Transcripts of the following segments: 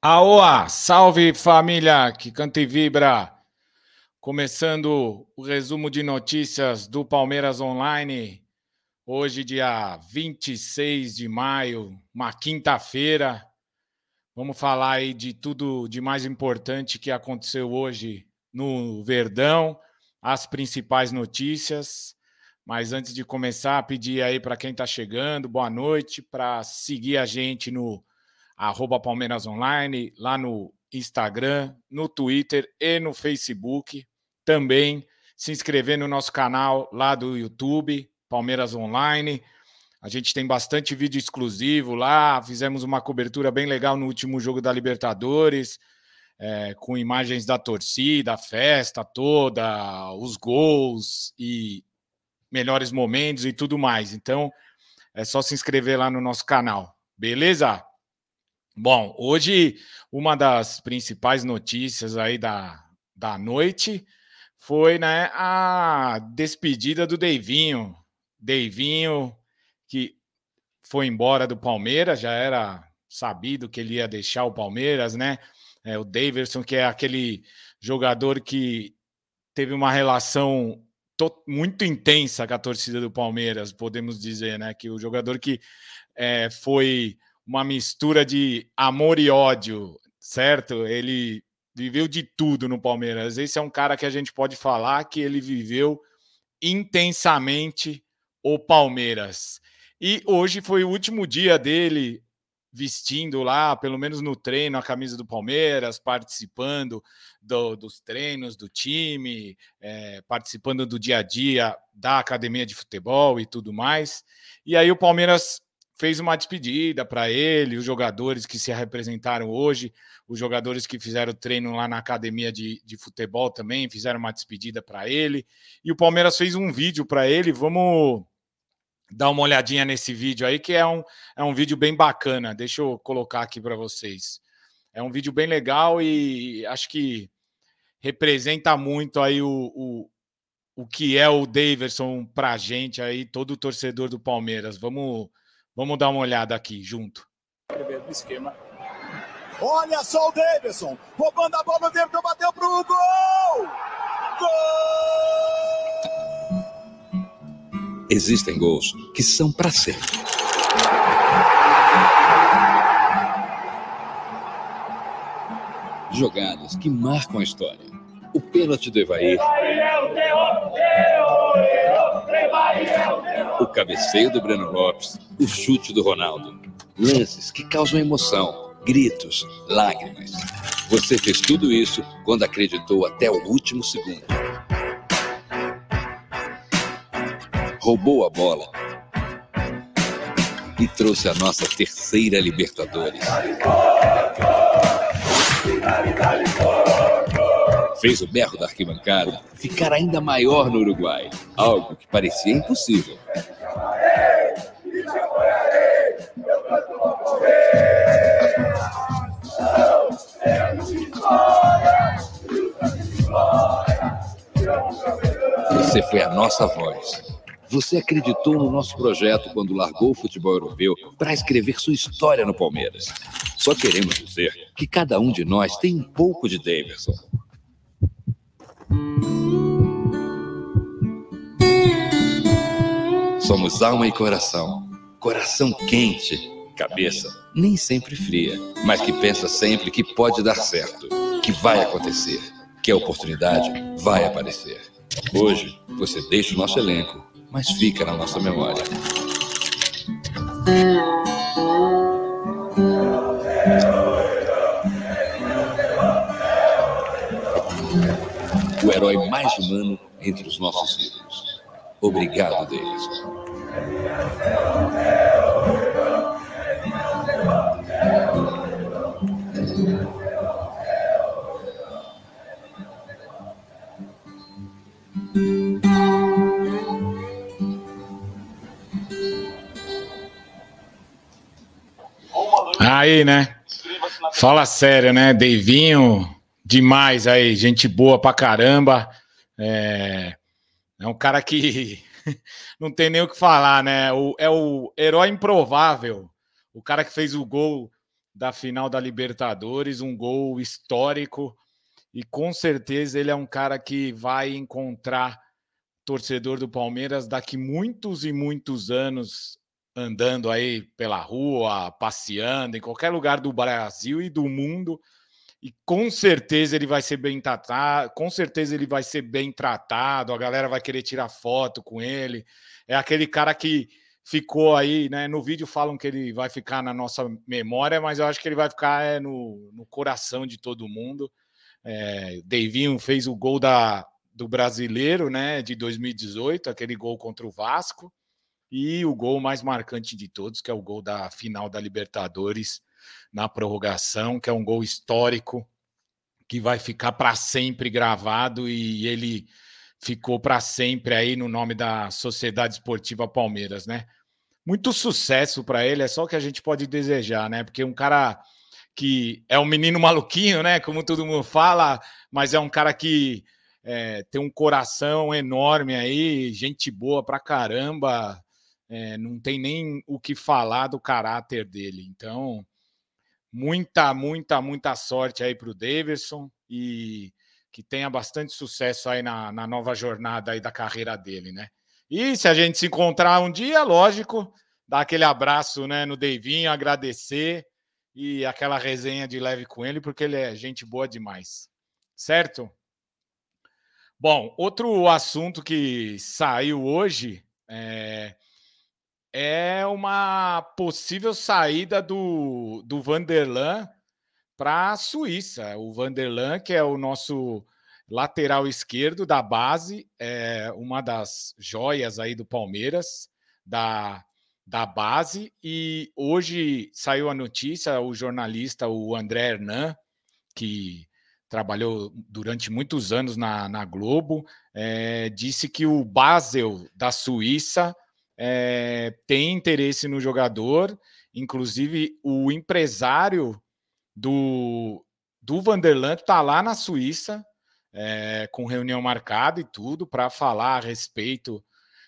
Aoa, salve família que canta e vibra. Começando o resumo de notícias do Palmeiras Online. Hoje, dia 26 de maio, uma quinta-feira. Vamos falar aí de tudo de mais importante que aconteceu hoje no Verdão, as principais notícias. Mas antes de começar, pedir aí para quem está chegando, boa noite, para seguir a gente no arroba Palmeiras Online, lá no Instagram, no Twitter e no Facebook. Também se inscrever no nosso canal lá do YouTube, Palmeiras Online. A gente tem bastante vídeo exclusivo lá. Fizemos uma cobertura bem legal no último jogo da Libertadores, é, com imagens da torcida, a festa toda, os gols e melhores momentos e tudo mais. Então, é só se inscrever lá no nosso canal. Beleza? Bom, hoje uma das principais notícias aí da, da noite foi né, a despedida do Deivinho. Deivinho, que foi embora do Palmeiras, já era sabido que ele ia deixar o Palmeiras, né? É, o Daverson, que é aquele jogador que teve uma relação muito intensa com a torcida do Palmeiras, podemos dizer, né? Que o jogador que é, foi uma mistura de amor e ódio, certo? Ele viveu de tudo no Palmeiras. Esse é um cara que a gente pode falar que ele viveu intensamente o Palmeiras. E hoje foi o último dia dele vestindo lá, pelo menos no treino, a camisa do Palmeiras, participando do, dos treinos do time, é, participando do dia a dia da academia de futebol e tudo mais. E aí o Palmeiras fez uma despedida para ele, os jogadores que se representaram hoje, os jogadores que fizeram treino lá na academia de, de futebol também fizeram uma despedida para ele. E o Palmeiras fez um vídeo para ele. Vamos dar uma olhadinha nesse vídeo aí, que é um, é um vídeo bem bacana. Deixa eu colocar aqui para vocês. É um vídeo bem legal e acho que representa muito aí o, o, o que é o Daverson para gente aí, todo o torcedor do Palmeiras. Vamos Vamos dar uma olhada aqui junto. esquema. Olha só o Davidson, roubando a bola, o Davidson bateu pro gol! Gol! Existem gols que são para sempre. Jogadas que marcam a história. O pênalti do Evair. O cabeceio do Breno Lopes o chute do Ronaldo. Lances que causam emoção, gritos, lágrimas. Você fez tudo isso quando acreditou até o último segundo. Roubou a bola e trouxe a nossa terceira Libertadores. Fez o berro da arquibancada ficar ainda maior no Uruguai, algo que parecia impossível. Você foi a nossa voz. Você acreditou no nosso projeto quando largou o futebol europeu para escrever sua história no Palmeiras. Só queremos dizer que cada um de nós tem um pouco de Davidson. Somos alma e coração. Coração quente, cabeça nem sempre fria, mas que pensa sempre que pode dar certo, que vai acontecer, que a oportunidade vai aparecer. Hoje, você deixa o nosso elenco, mas fica na nossa memória. O herói mais humano entre os nossos ídolos. Obrigado, Davis. Aí, né? Fala sério, né? Deivinho, demais aí, gente boa pra caramba. É, é um cara que não tem nem o que falar, né? O, é o herói improvável. O cara que fez o gol da final da Libertadores, um gol histórico. E com certeza ele é um cara que vai encontrar torcedor do Palmeiras daqui muitos e muitos anos andando aí pela rua, passeando em qualquer lugar do Brasil e do mundo. E com certeza ele vai ser bem tratado, com certeza ele vai ser bem tratado, a galera vai querer tirar foto com ele. É aquele cara que ficou aí, né? No vídeo falam que ele vai ficar na nossa memória, mas eu acho que ele vai ficar é, no, no coração de todo mundo. É, Davinho fez o gol da, do brasileiro, né? De 2018, aquele gol contra o Vasco, e o gol mais marcante de todos, que é o gol da final da Libertadores na prorrogação, que é um gol histórico que vai ficar para sempre gravado e ele ficou para sempre aí no nome da Sociedade Esportiva Palmeiras, né? muito sucesso para ele, é só o que a gente pode desejar, né? Porque um cara que é um menino maluquinho, né? Como todo mundo fala, mas é um cara que é, tem um coração enorme aí, gente boa pra caramba, é, não tem nem o que falar do caráter dele. Então, muita, muita, muita sorte aí para o Davidson e que tenha bastante sucesso aí na, na nova jornada aí da carreira dele, né? E se a gente se encontrar um dia, lógico, dar aquele abraço né, no Deivinho, agradecer e aquela resenha de leve com ele, porque ele é gente boa demais. Certo? Bom, outro assunto que saiu hoje é, é uma possível saída do, do Vanderlan para a Suíça. O Vanderlan, que é o nosso lateral esquerdo da base, é uma das joias aí do Palmeiras, da, da base. E hoje saiu a notícia, o jornalista, o André Hernan, que trabalhou durante muitos anos na, na Globo, é, disse que o Basel da Suíça é, tem interesse no jogador, inclusive o empresário do, do Vanderland está lá na Suíça, é, com reunião marcada e tudo, para falar a respeito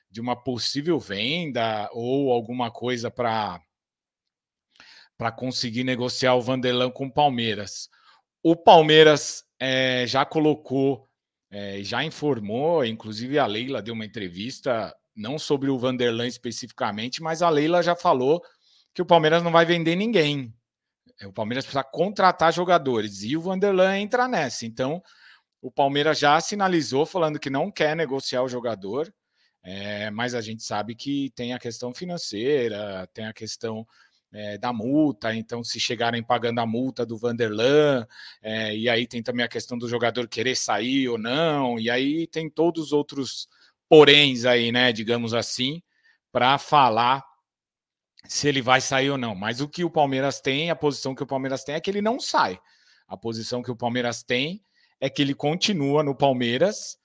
de uma possível venda ou alguma coisa para para conseguir negociar o Vanderlan com o Palmeiras. O Palmeiras é, já colocou, é, já informou, inclusive a Leila deu uma entrevista, não sobre o Vanderlan especificamente, mas a Leila já falou que o Palmeiras não vai vender ninguém. O Palmeiras precisa contratar jogadores e o Vanderlan entra nessa. Então, o Palmeiras já sinalizou falando que não quer negociar o jogador, é, mas a gente sabe que tem a questão financeira, tem a questão é, da multa, então se chegarem pagando a multa do Vanderlan, é, e aí tem também a questão do jogador querer sair ou não, e aí tem todos os outros poréns aí, né, digamos assim, para falar se ele vai sair ou não. Mas o que o Palmeiras tem, a posição que o Palmeiras tem é que ele não sai. A posição que o Palmeiras tem é que ele continua no Palmeiras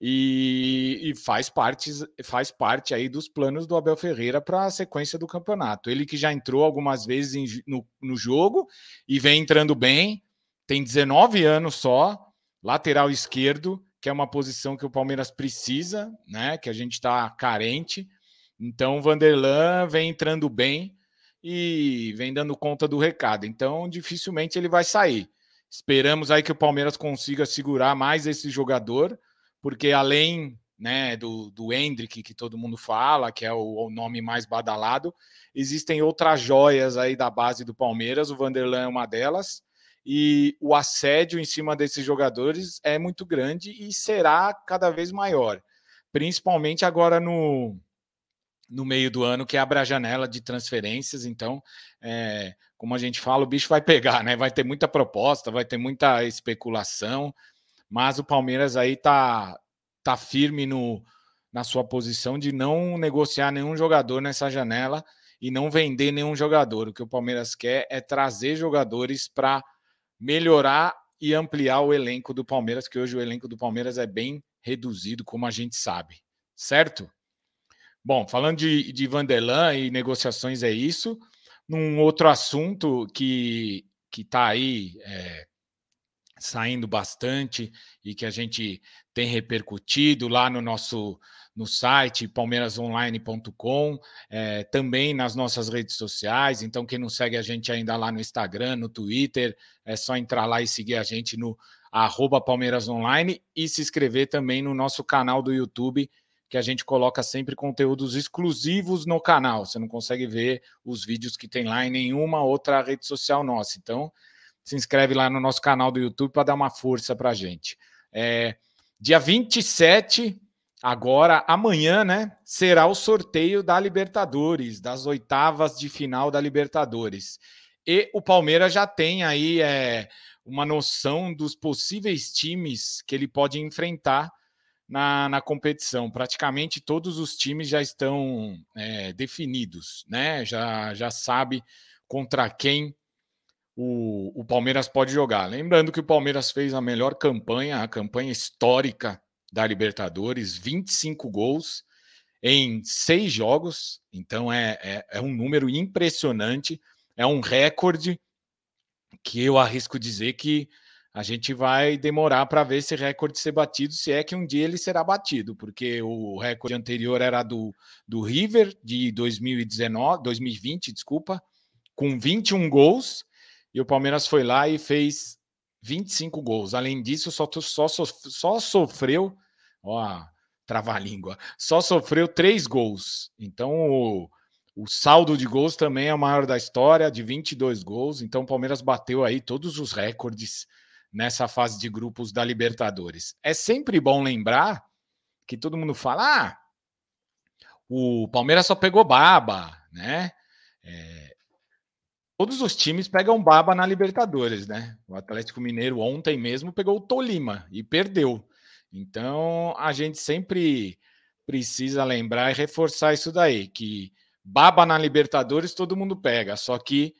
e, e, faz parte faz parte aí dos planos do Abel Ferreira para a sequência do campeonato. Ele que já entrou algumas vezes em, no, no jogo e vem entrando bem, tem 19 anos só, lateral esquerdo, que é uma posição que o Palmeiras precisa, né? Que a gente está carente. Então o Vanderlan vem entrando bem e vem dando conta do recado. Então dificilmente ele vai sair. Esperamos aí que o Palmeiras consiga segurar mais esse jogador, porque além né, do, do Hendrick, que todo mundo fala, que é o, o, nome mais badalado, existem outras joias aí da base do Palmeiras, o Vanderlan é uma delas, e o assédio em cima desses jogadores é muito grande e será cada vez maior, principalmente agora no, no meio do ano, que abre a janela de transferências. Então, é, como a gente fala, o bicho vai pegar, né? Vai ter muita proposta, vai ter muita especulação, mas o Palmeiras aí tá, tá firme no, na sua posição de não negociar nenhum jogador nessa janela e não vender nenhum jogador. O que o Palmeiras quer é trazer jogadores para melhorar e ampliar o elenco do Palmeiras, que hoje o elenco do Palmeiras é bem reduzido, como a gente sabe, certo? Bom, falando de, de Vanderlan e negociações é isso. Num outro assunto que que está aí é, saindo bastante e que a gente tem repercutido lá no nosso no site palmeirasonline.com, é, também nas nossas redes sociais. Então, quem não segue a gente ainda lá no Instagram, no Twitter, é só entrar lá e seguir a gente no arroba Palmeiras Online e se inscrever também no nosso canal do YouTube, que a gente coloca sempre conteúdos exclusivos no canal. Você não consegue ver os vídeos que tem lá em nenhuma outra rede social nossa. Então, se inscreve lá no nosso canal do YouTube para dar uma força para a gente. É, dia 27 Agora, amanhã, né, será o sorteio da Libertadores, das oitavas de final da Libertadores. E o Palmeiras já tem aí é, uma noção dos possíveis times que ele pode enfrentar na, na competição. Praticamente todos os times já estão é, definidos, né? Já, já sabe contra quem o, o Palmeiras pode jogar. Lembrando que o Palmeiras fez a melhor campanha, a campanha histórica da Libertadores, 25 gols em seis jogos, então é, é, é, um número impressionante, é um recorde que eu arrisco dizer que a gente vai demorar para ver esse recorde ser batido, se é que um dia ele será batido, porque o recorde anterior era do, do River de 2019, 2020, desculpa, com 21 gols, e o Palmeiras foi lá e fez 25 gols. Além disso, só, só, só sofreu, ó, trava-língua, só sofreu três gols. Então, o, o saldo de gols também é o maior da história, de 22 gols. Então, o Palmeiras bateu aí todos os recordes nessa fase de grupos da Libertadores. É sempre bom lembrar que todo mundo fala: ah, o Palmeiras só pegou baba, né? É, Todos os times pegam baba na Libertadores, né? O Atlético Mineiro ontem mesmo pegou o Tolima e perdeu. Então a gente sempre precisa lembrar e reforçar isso daí, que baba na Libertadores todo mundo pega, só que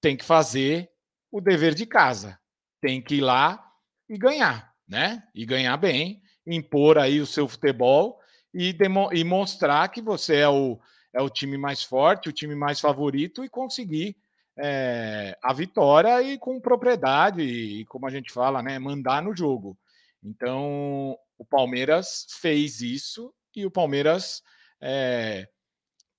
tem que fazer o dever de casa. Tem que ir lá e ganhar, né? E ganhar bem, impor aí o seu futebol e, e mostrar que você é o, é o time mais forte, o time mais favorito e conseguir é, a vitória e com propriedade, e como a gente fala, né, mandar no jogo. Então, o Palmeiras fez isso e o Palmeiras é,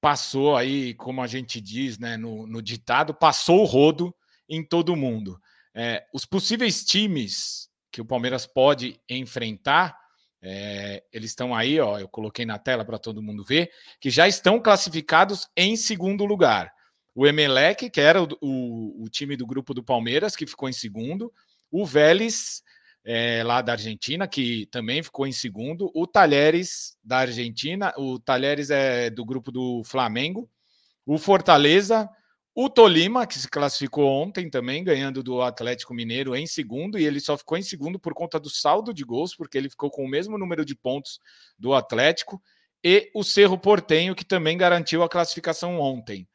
passou aí, como a gente diz né, no, no ditado, passou o rodo em todo mundo. É, os possíveis times que o Palmeiras pode enfrentar, é, eles estão aí, ó, eu coloquei na tela para todo mundo ver, que já estão classificados em segundo lugar o Emelec, que era o, o, o, time do grupo do Palmeiras, que ficou em segundo, o Vélez, é, lá da Argentina, que também ficou em segundo, o Talheres da Argentina, o Talheres é do grupo do Flamengo, o Fortaleza, o Tolima, que se classificou ontem também, ganhando do Atlético Mineiro em segundo, e ele só ficou em segundo por conta do saldo de gols, porque ele ficou com o mesmo número de pontos do Atlético, e o Cerro Portenho, que também garantiu a classificação ontem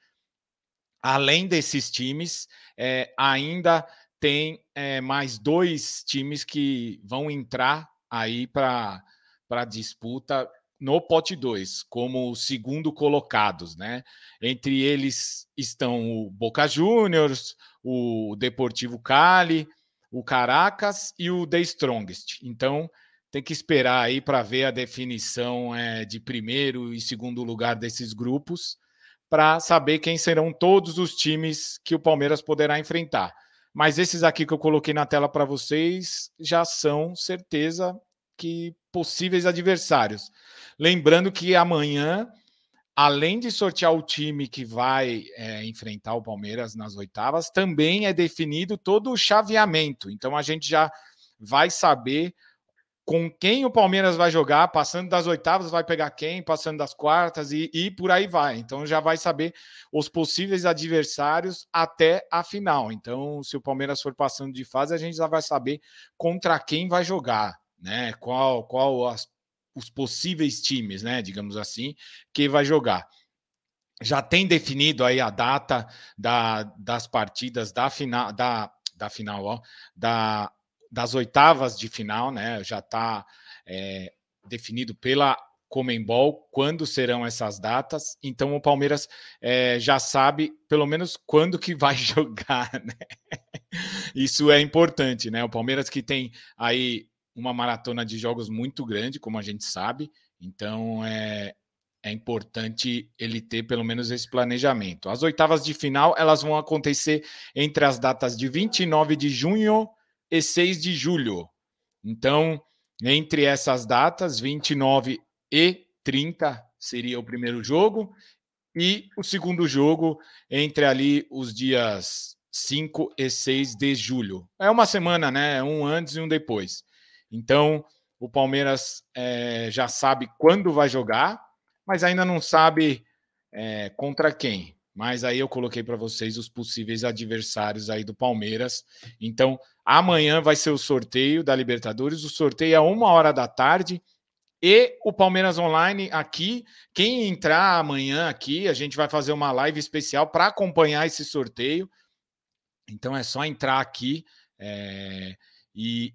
além desses times, é, ainda tem é, mais dois times que vão entrar aí para a disputa no pote 2, como segundo colocados, né? Entre eles estão o Boca Juniors, o Deportivo Cali, o Caracas e o The Strongest. Então, tem que esperar aí para ver a definição é, de primeiro e segundo lugar desses grupos para saber quem serão todos os times que o Palmeiras poderá enfrentar. Mas esses aqui que eu coloquei na tela para vocês já são certeza que possíveis adversários. Lembrando que amanhã, além de sortear o time que vai é, enfrentar o Palmeiras nas oitavas, também é definido todo o chaveamento. Então a gente já vai saber com quem o Palmeiras vai jogar, passando das oitavas, vai pegar quem, passando das quartas e, e por aí vai. Então já vai saber os possíveis adversários até a final. Então, se o Palmeiras for passando de fase, a gente já vai saber contra quem vai jogar, né? Qual, qual as, os possíveis times, né? Digamos assim, que vai jogar. Já tem definido aí a data da, das partidas da final, da, da final, ó, da das oitavas de final, né? Já está é, definido pela Comembol quando serão essas datas. Então o Palmeiras é, já sabe pelo menos quando que vai jogar, né? Isso é importante, né? O Palmeiras que tem aí uma maratona de jogos muito grande, como a gente sabe. Então é, é importante ele ter pelo menos esse planejamento. As oitavas de final elas vão acontecer entre as datas de 29 de junho e 6 de julho. Então, entre essas datas, 29 e 30 seria o primeiro jogo, e o segundo jogo entre ali os dias 5 e 6 de julho. É uma semana, né? Um antes e um depois. Então, o Palmeiras é, já sabe quando vai jogar, mas ainda não sabe é, contra quem. Mas aí eu coloquei para vocês os possíveis adversários aí do Palmeiras. Então, amanhã vai ser o sorteio da Libertadores. O sorteio é uma hora da tarde. E o Palmeiras Online aqui. Quem entrar amanhã aqui, a gente vai fazer uma live especial para acompanhar esse sorteio. Então é só entrar aqui é, e,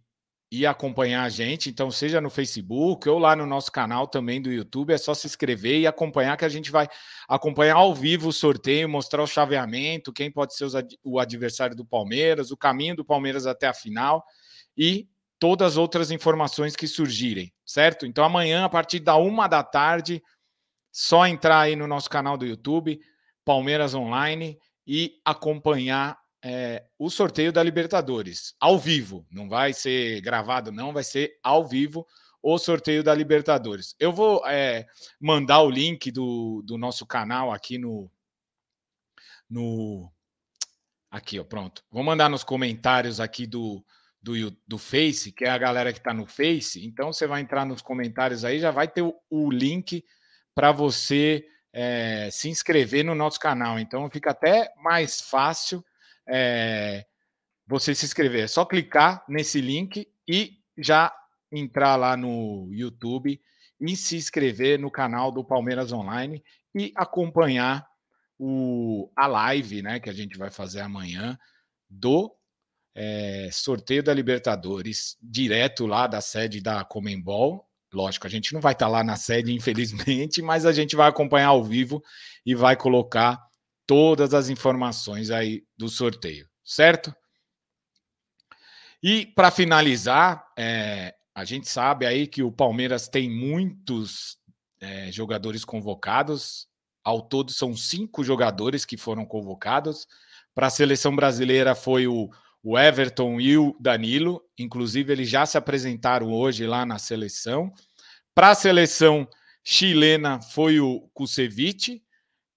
e acompanhar a gente. Então, seja no Facebook ou lá no nosso canal também do YouTube, é só se inscrever e acompanhar que a gente vai acompanhar ao vivo o sorteio, mostrar o chaveamento, quem pode ser o adversário do Palmeiras, o caminho do Palmeiras até a final e todas as outras informações que surgirem, certo? Então, amanhã, a partir da uma da tarde, só entrar aí no nosso canal do YouTube, Palmeiras Online, e acompanhar é, o sorteio da Libertadores, ao vivo. Não vai ser gravado, não, vai ser ao vivo o sorteio da Libertadores. Eu vou é, mandar o link do, do nosso canal aqui no. no aqui, ó, pronto. Vou mandar nos comentários aqui do, do, do Face, que é a galera que está no Face. Então você vai entrar nos comentários aí, já vai ter o, o link para você é, se inscrever no nosso canal. Então fica até mais fácil é, você se inscrever. É só clicar nesse link e já entrar lá no YouTube e se inscrever no canal do Palmeiras Online e acompanhar o, a live né, que a gente vai fazer amanhã do é, sorteio da Libertadores, direto lá da sede da Comembol. Lógico, a gente não vai estar lá na sede, infelizmente, mas a gente vai acompanhar ao vivo e vai colocar todas as informações aí do sorteio, certo? E para finalizar, é, a gente sabe aí que o Palmeiras tem muitos é, jogadores convocados. Ao todo são cinco jogadores que foram convocados. Para a seleção brasileira foi o, o Everton e o Danilo. Inclusive, eles já se apresentaram hoje lá na seleção. Para a seleção chilena foi o Kusevich.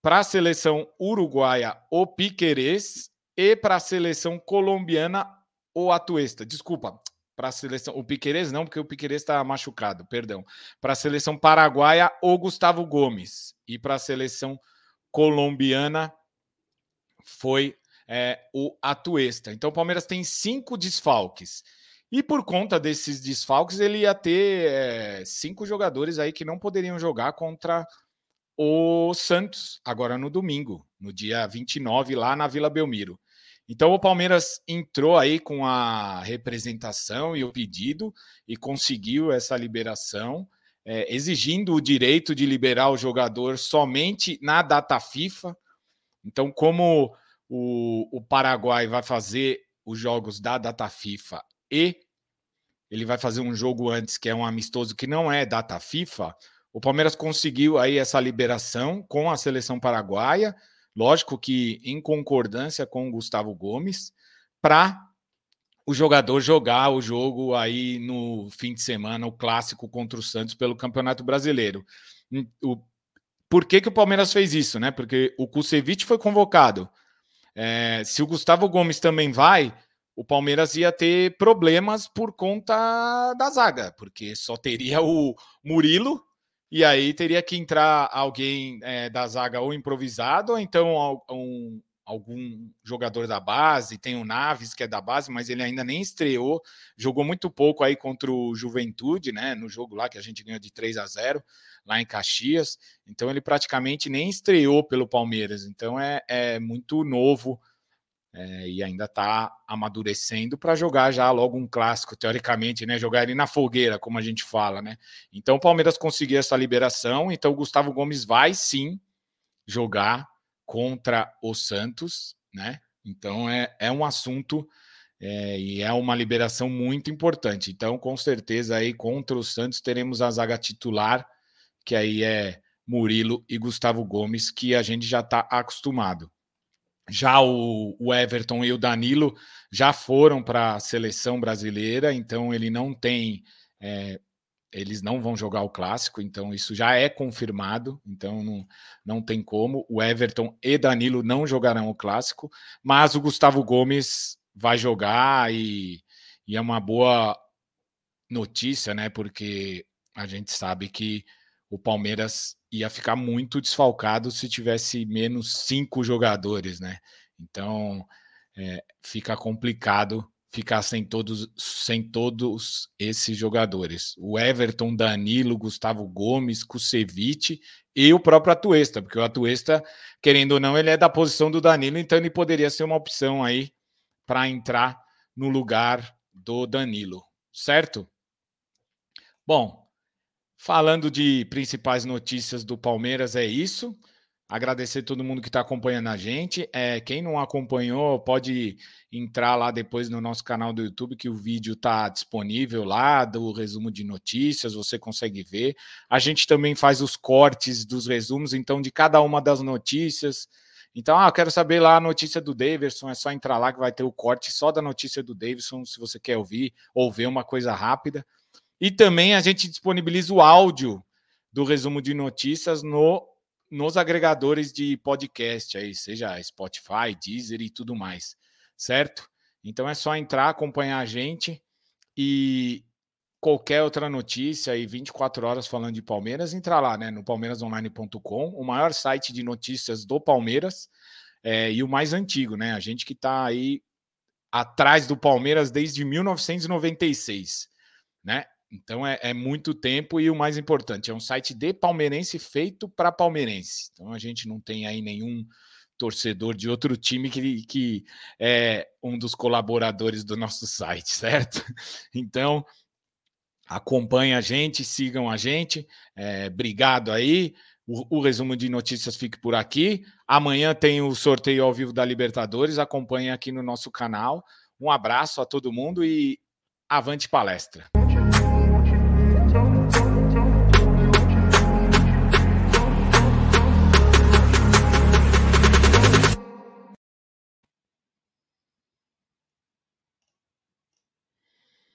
Para a seleção uruguaia, o Piquerez. E para a seleção colombiana, o Atuesta. Desculpa, para a seleção. O Piquerez não, porque o Piquerez está machucado, perdão. Para a seleção paraguaia, o Gustavo Gomes. E para a seleção colombiana, foi é, o Atuesta. Então o Palmeiras tem cinco desfalques. E por conta desses desfalques, ele ia ter é, cinco jogadores aí que não poderiam jogar contra o Santos, agora no domingo, no dia 29, lá na Vila Belmiro. Então o Palmeiras entrou aí com a representação e o pedido e conseguiu essa liberação, é, exigindo o direito de liberar o jogador somente na data FIFA. Então, como o, o Paraguai vai fazer os jogos da data FIFA e ele vai fazer um jogo antes que é um amistoso que não é data FIFA, o Palmeiras conseguiu aí essa liberação com a seleção paraguaia, lógico que em concordância com o Gustavo Gomes, para o jogador jogar o jogo aí no fim de semana, o clássico contra o Santos pelo Campeonato Brasileiro. Hum, o, por que, que o Palmeiras fez isso, né? Porque o Kusevich foi convocado. É, se o Gustavo Gomes também vai, o Palmeiras ia ter problemas por conta da zaga, porque só teria o Murilo e aí teria que entrar alguém é, da zaga ou improvisado, ou então um, algum jogador da base. Tem o Naves, que é da base, mas ele ainda nem estreou. Jogou muito pouco aí contra o Juventude, né? No jogo lá que a gente ganhou de 3 a 0 lá em Caxias. Então ele praticamente nem estreou pelo Palmeiras. Então é, é muito novo é, e ainda está amadurecendo para jogar já logo um clássico, teoricamente, né? Jogar ele na fogueira, como a gente fala, né? Então o Palmeiras conseguiu essa liberação, então o Gustavo Gomes vai sim jogar contra o Santos, né? Então é, é um assunto é, e é uma liberação muito importante. Então, com certeza, aí contra o Santos teremos a zaga titular, que aí é Murilo e Gustavo Gomes, que a gente já está acostumado. Já o, o, Everton e o Danilo já foram para a seleção brasileira, então ele não tem. É, eles não vão jogar o clássico, então isso já é confirmado, então não, não tem como. O Everton e Danilo não jogarão o clássico, mas o Gustavo Gomes vai jogar e, e é uma boa notícia, né? Porque a gente sabe que o Palmeiras ia ficar muito desfalcado se tivesse menos cinco jogadores, né? Então é, fica complicado ficar sem todos, sem todos esses jogadores. O Everton, Danilo, Gustavo Gomes, Kusevich e o próprio Atuesta, porque o Atuesta, querendo ou não, ele é da posição do Danilo, então ele poderia ser uma opção aí para entrar no lugar do Danilo, certo? Bom, Falando de principais notícias do Palmeiras, é isso. Agradecer todo mundo que está acompanhando a gente. É, quem não acompanhou, pode entrar lá depois no nosso canal do YouTube, que o vídeo está disponível lá do resumo de notícias, você consegue ver. A gente também faz os cortes dos resumos, então, de cada uma das notícias. Então, ah, eu quero saber lá a notícia do Davidson, é só entrar lá que vai ter o corte só da notícia do Davidson, se você quer ouvir ou ver uma coisa rápida. E também a gente disponibiliza o áudio do resumo de notícias no, nos agregadores de podcast, aí, seja Spotify, Deezer e tudo mais, certo? Então é só entrar, acompanhar a gente e qualquer outra notícia aí 24 horas falando de Palmeiras, entrar lá, né, no palmeirasonline.com, o maior site de notícias do Palmeiras é, e o mais antigo, né? A gente que está aí atrás do Palmeiras desde 1996, né? Então é, é, muito tempo e o mais importante, é um site de palmeirense feito para palmeirense. Então a gente não tem aí nenhum torcedor de outro time que, que é um dos colaboradores do nosso site, certo? Então acompanhe a gente, sigam a gente. É, obrigado aí. O, o, resumo de notícias fique por aqui. Amanhã tem o sorteio ao vivo da Libertadores. Acompanhe aqui no nosso canal. Um abraço a todo mundo e avante palestra.